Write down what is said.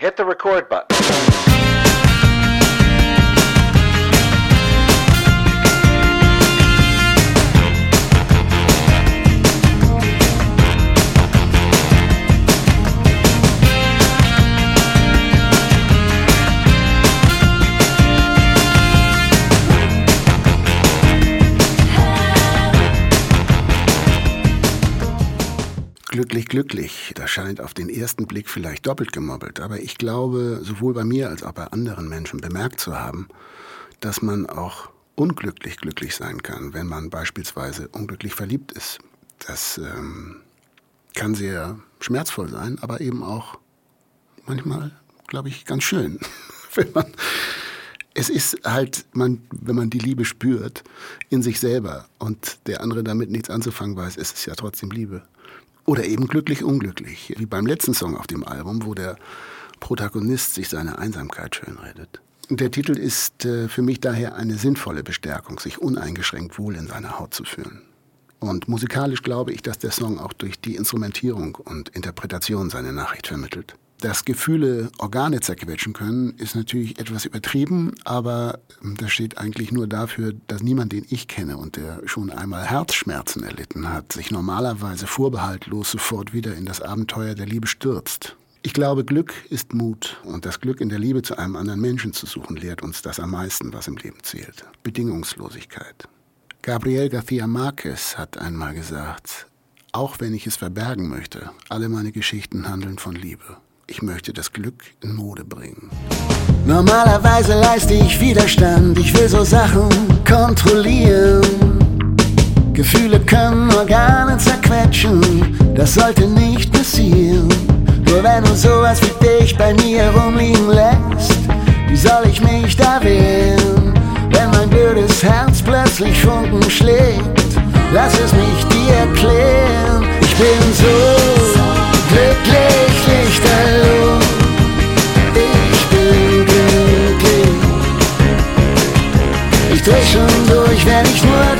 Hit the record button. Glücklich, glücklich. Das scheint auf den ersten Blick vielleicht doppelt gemobbelt, aber ich glaube, sowohl bei mir als auch bei anderen Menschen bemerkt zu haben, dass man auch unglücklich glücklich sein kann, wenn man beispielsweise unglücklich verliebt ist. Das ähm, kann sehr schmerzvoll sein, aber eben auch manchmal, glaube ich, ganz schön. wenn man, es ist halt, man, wenn man die Liebe spürt in sich selber und der andere damit nichts anzufangen weiß, ist es ja trotzdem Liebe. Oder eben glücklich, unglücklich, wie beim letzten Song auf dem Album, wo der Protagonist sich seine Einsamkeit schönredet. Der Titel ist äh, für mich daher eine sinnvolle Bestärkung, sich uneingeschränkt wohl in seiner Haut zu fühlen. Und musikalisch glaube ich, dass der Song auch durch die Instrumentierung und Interpretation seine Nachricht vermittelt. Dass Gefühle Organe zerquetschen können, ist natürlich etwas übertrieben, aber das steht eigentlich nur dafür, dass niemand, den ich kenne und der schon einmal Herzschmerzen erlitten hat, sich normalerweise vorbehaltlos sofort wieder in das Abenteuer der Liebe stürzt. Ich glaube, Glück ist Mut und das Glück in der Liebe zu einem anderen Menschen zu suchen, lehrt uns das am meisten, was im Leben zählt. Bedingungslosigkeit. Gabriel García Márquez hat einmal gesagt, auch wenn ich es verbergen möchte, alle meine Geschichten handeln von Liebe. Ich möchte das Glück in Mode bringen. Normalerweise leiste ich Widerstand, ich will so Sachen kontrollieren. Gefühle können Organe zerquetschen, das sollte nicht passieren. Nur wenn du sowas wie dich bei mir rumliegen lässt, wie soll ich mich da wehren? Wenn mein blödes Herz plötzlich Funken schlägt, lass es mich dir erklären. Ich bin so ich